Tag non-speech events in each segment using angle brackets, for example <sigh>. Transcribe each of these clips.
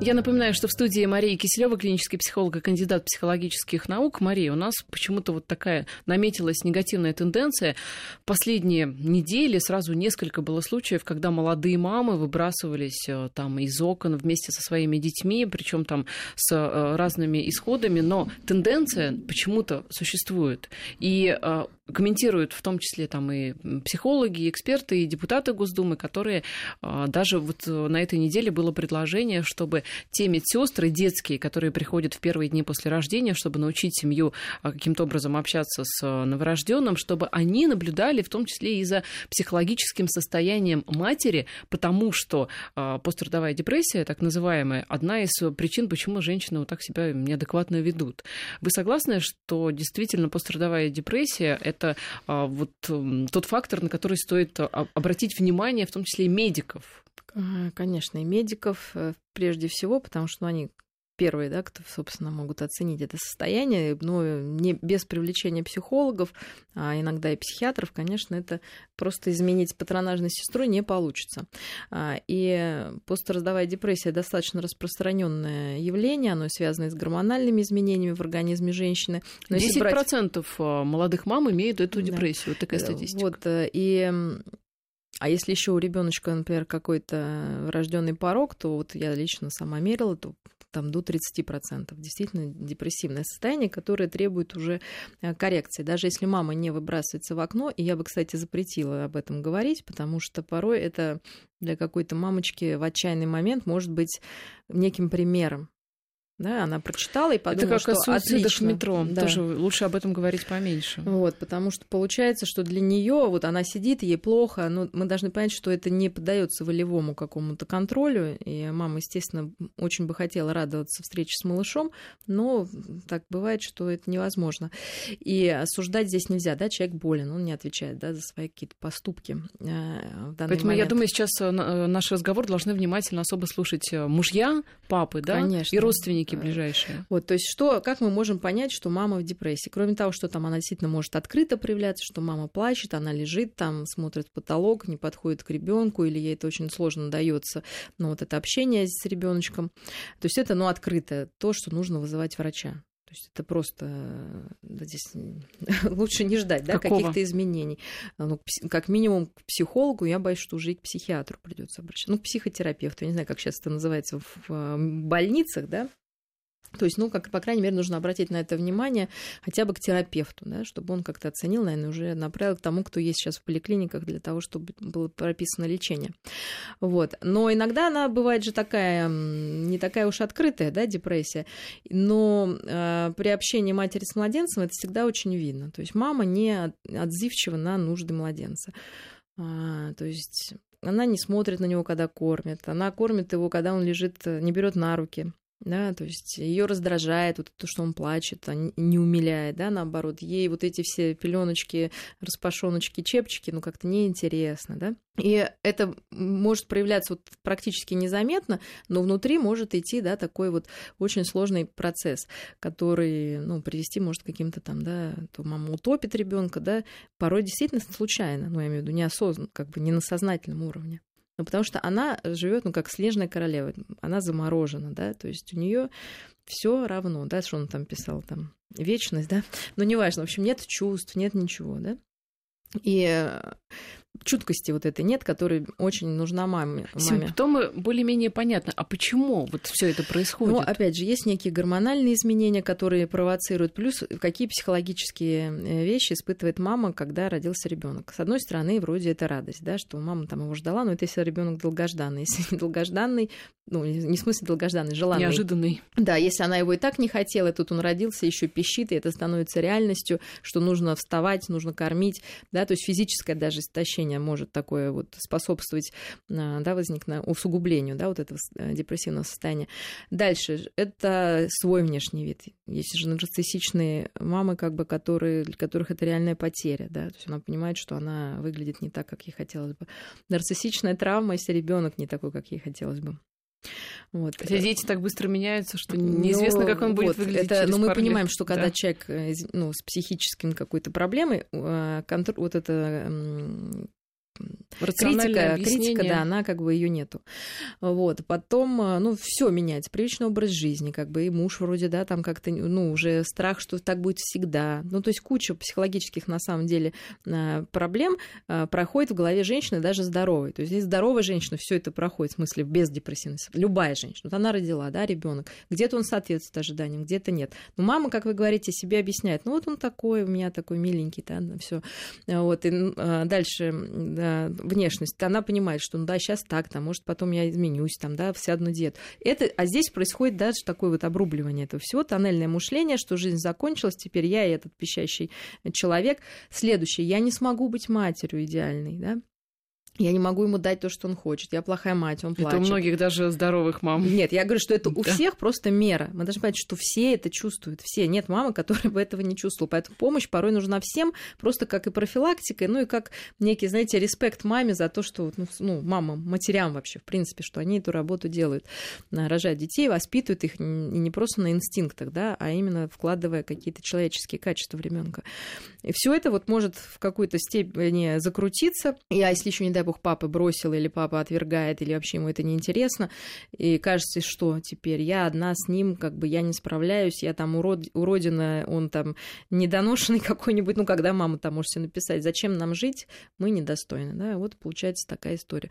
Я напоминаю, что в студии Мария Киселева, клинический психолог и кандидат психологических наук. Мария, у нас почему-то вот такая наметилась негативная тенденция. Последние недели сразу несколько было случаев, когда молодые мамы выбрасывались э, там из окон вместе со своими детьми, причем там с э, разными исходами, но тенденция почему-то существует. И э, комментируют в том числе там и психологи, и эксперты, и депутаты Госдумы, которые даже вот на этой неделе было предложение, чтобы те медсестры детские, которые приходят в первые дни после рождения, чтобы научить семью а, каким-то образом общаться с а, новорожденным, чтобы они наблюдали в том числе и за психологическим состоянием матери, потому что а, пострадовая депрессия, так называемая, одна из причин, почему женщины вот так себя неадекватно ведут. Вы согласны, что действительно пострадовая депрессия – это вот тот фактор, на который стоит обратить внимание, в том числе и медиков? Конечно, и медиков э, прежде всего, потому что ну, они первые, да, кто, собственно, могут оценить это состояние, но не без привлечения психологов, а иногда и психиатров, конечно, это просто изменить патронажной сестру не получится. А, и постраздовая депрессия достаточно распространенное явление, оно связано с гормональными изменениями в организме женщины. Но 10% брать... А, молодых мам имеют эту депрессию, да. вот такая статистика. Вот, э, и а если еще у ребеночка, например, какой-то рожденный порог, то вот я лично сама мерила, то там до 30%. Действительно депрессивное состояние, которое требует уже э, коррекции. Даже если мама не выбрасывается в окно, и я бы, кстати, запретила об этом говорить, потому что порой это для какой-то мамочки в отчаянный момент может быть неким примером да, она прочитала и подумала, Это как что отлично. в метро. Да. Тоже лучше об этом говорить поменьше. Вот, потому что получается, что для нее вот она сидит, ей плохо, но мы должны понять, что это не поддается волевому какому-то контролю. И мама, естественно, очень бы хотела радоваться встрече с малышом, но так бывает, что это невозможно. И осуждать здесь нельзя, да, человек болен, он не отвечает, да, за свои какие-то поступки. Э, Поэтому момент. я думаю, сейчас э, э, наш разговор должны внимательно особо слушать мужья, папы, да, Конечно. и родственники родственники ближайшие. Вот, то есть что, как мы можем понять, что мама в депрессии? Кроме того, что там она действительно может открыто проявляться, что мама плачет, она лежит там, смотрит в потолок, не подходит к ребенку, или ей это очень сложно дается, но вот это общение с ребеночком. То есть это, ну, открытое, то, что нужно вызывать врача. То есть это просто да, здесь <laughs> лучше не ждать да, каких-то изменений. Ну, как минимум к психологу, я боюсь, что уже и к психиатру придется обращаться. Ну, к психотерапевту, я не знаю, как сейчас это называется в больницах, да, то есть, ну, как, по крайней мере, нужно обратить на это внимание хотя бы к терапевту, да, чтобы он как-то оценил, наверное, уже направил к тому, кто есть сейчас в поликлиниках для того, чтобы было прописано лечение. Вот. Но иногда она бывает же такая, не такая уж открытая, да, депрессия, но э, при общении матери с младенцем это всегда очень видно. То есть мама не отзывчива на нужды младенца. А, то есть она не смотрит на него, когда кормит, она кормит его, когда он лежит, не берет на руки, да, то есть ее раздражает вот то, что он плачет, а не умиляет, да, наоборот, ей вот эти все пеленочки, распашоночки, чепчики, ну как-то неинтересно, да, и это может проявляться вот практически незаметно, но внутри может идти, да, такой вот очень сложный процесс, который, ну, привести может к каким-то там, да, то мама утопит ребенка, да, порой действительно случайно, ну, я имею в виду неосознанно, как бы не на сознательном уровне. Ну, потому что она живет, ну, как снежная королева, она заморожена, да, то есть у нее все равно, да, что он там писал, там, вечность, да, но неважно, в общем, нет чувств, нет ничего, да. И чуткости вот этой нет, которая очень нужна маме. Симптомы более-менее понятны. А почему вот все это происходит? Ну, опять же, есть некие гормональные изменения, которые провоцируют. Плюс какие психологические э, вещи испытывает мама, когда родился ребенок. С одной стороны, вроде это радость, да, что мама там его ждала, но это если ребенок долгожданный. <laughs> Если долгожданный, ну, не в смысле долгожданный, желанный. Неожиданный. Да, если она его и так не хотела, тут он родился, еще пищит, и это становится реальностью, что нужно вставать, нужно кормить, да, то есть физическое даже истощение лечение может такое вот способствовать а, да, возникновению, усугублению да, вот этого э, депрессивного состояния. Дальше, это свой внешний вид. Есть же нарциссичные мамы, как бы, которые, для которых это реальная потеря, да, то есть она понимает, что она выглядит не так, как ей хотелось бы. Нарциссичная травма, если ребенок не такой, как ей хотелось бы. Вот. Хотя дети так быстро меняются, что неизвестно, как он будет вот, выглядеть. Это, но мы понимаем, лет. что когда Да. человек э, ну, с психическим какой-то проблемой, э, контр- вот это критика, критика, да, она как бы ее нету. Вот. Потом, э, ну, все меняется, привычный образ жизни, как бы и муж вроде, да, там как-то, ну, уже страх, что так будет всегда. Ну, то есть куча психологических, на самом деле, э, проблем э, проходит в голове женщины, даже здоровой. То есть здесь здоровая женщина все это проходит, в смысле, без депрессивности. Любая женщина. Вот она родила, да, ребенок. Где-то он соответствует ожиданиям, где-то нет. Но мама, как вы говорите, себе объясняет, ну, вот он такой, у меня такой миленький, да, все. Вот, и дальше м, да, внешность, она понимает, что, ну да, сейчас так, там, может, потом я изменюсь, там, да, сяду на диету. Это, а здесь происходит даже такое вот обрубливание этого всего, тоннельное мышление, что жизнь закончилась, теперь я и этот пищащий человек. Следующее, я не смогу быть матерью идеальной, да, я не могу ему дать то, что он хочет. Я плохая мать, он Это плачет. у многих даже здоровых мам. Нет, я говорю, что это у Да. всех просто мера. Мы должны понять, что все это чувствуют. Все. Нет мамы, которая бы этого не чувствовала. Поэтому помощь порой нужна всем, просто как и профилактика, ну и как некий, знаете, респект маме за то, что, ну, ну мамам, матерям вообще, в принципе, что они эту работу делают. А, Рожают детей, воспитывают их и не просто на инстинктах, да, а именно вкладывая какие-то человеческие качества в ребенка. И все это вот может в какой-то степени закрутиться. И, а если еще, не дай бог, папа бросил, или папа отвергает, или вообще ему это неинтересно, и кажется, что теперь я одна с ним, как бы я не справляюсь, я там урод, уродина, он там недоношенный <laughs> какой-нибудь, ну, когда мама там может себе написать, зачем нам жить, мы недостойны, да, вот получается такая история.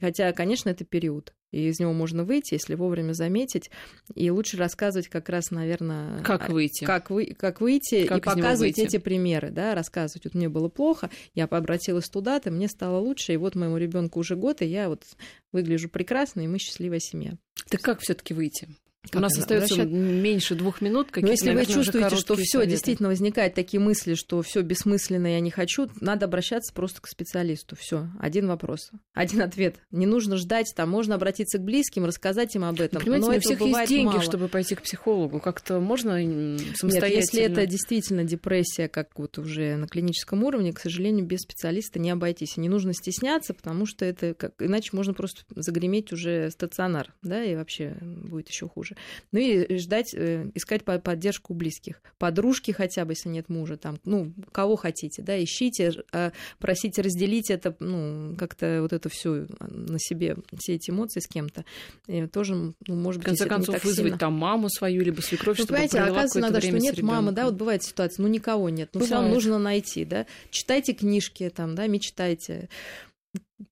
Хотя, конечно, это период, и из него можно выйти, если вовремя заметить, и лучше рассказывать как раз, наверное, Как выйти? как, вы, как выйти Как и показывать выйти? эти примеры, да, рассказывать. Вот мне было плохо, я обратилась туда-то, мне стало лучше, и вот моему ребенку уже год, и я вот выгляжу прекрасно, и мы счастливая семья. Так как все-таки выйти? Как У нас остается меньше двух минут. Но если вы наверное, уже чувствуете, что все советы. действительно возникают такие мысли, что все бессмысленно, я не хочу, надо обращаться просто к специалисту. Все, один вопрос, один ответ. Не нужно ждать, там можно обратиться к близким, рассказать им об этом. Понимаете, но у всех есть деньги, мало. чтобы пойти к психологу. Как-то можно м, Нет, самостоятельно? если это действительно депрессия, как вот уже на клиническом уровне, к сожалению, без специалиста не обойтись. И не нужно стесняться, потому что это как... иначе можно просто загреметь уже стационар, да, и вообще будет еще хуже. Ну и ждать, э, искать по- поддержку близких. Подружки хотя бы, если нет мужа, там, ну, кого хотите, да, ищите, а просите разделить это, ну, как-то вот это все на себе, все эти эмоции с кем-то. И тоже, ну, может В быть, конце это не концов, вызвать сильно. там маму свою, либо свекровь, Ну, чтобы понимаете, оказывается иногда, что нет мамы, да, вот бывает ситуация, ну никого нет, но все равно нужно найти, да. Читайте книжки, там, да, мечтайте,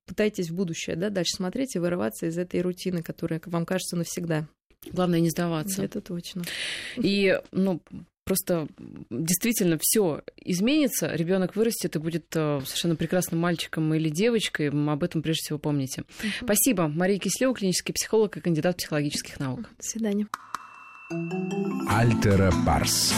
пытайтесь в будущее, да, дальше смотреть и вырываться из этой рутины, которая вам кажется навсегда. Главное не сдаваться. Это точно. И, ну, просто действительно все изменится, ребенок вырастет и будет э, совершенно прекрасным мальчиком или девочкой. Об этом прежде всего помните. Спасибо. Мария Кислева, клинический психолог и кандидат психологических наук. До свидания. Альтера Парс.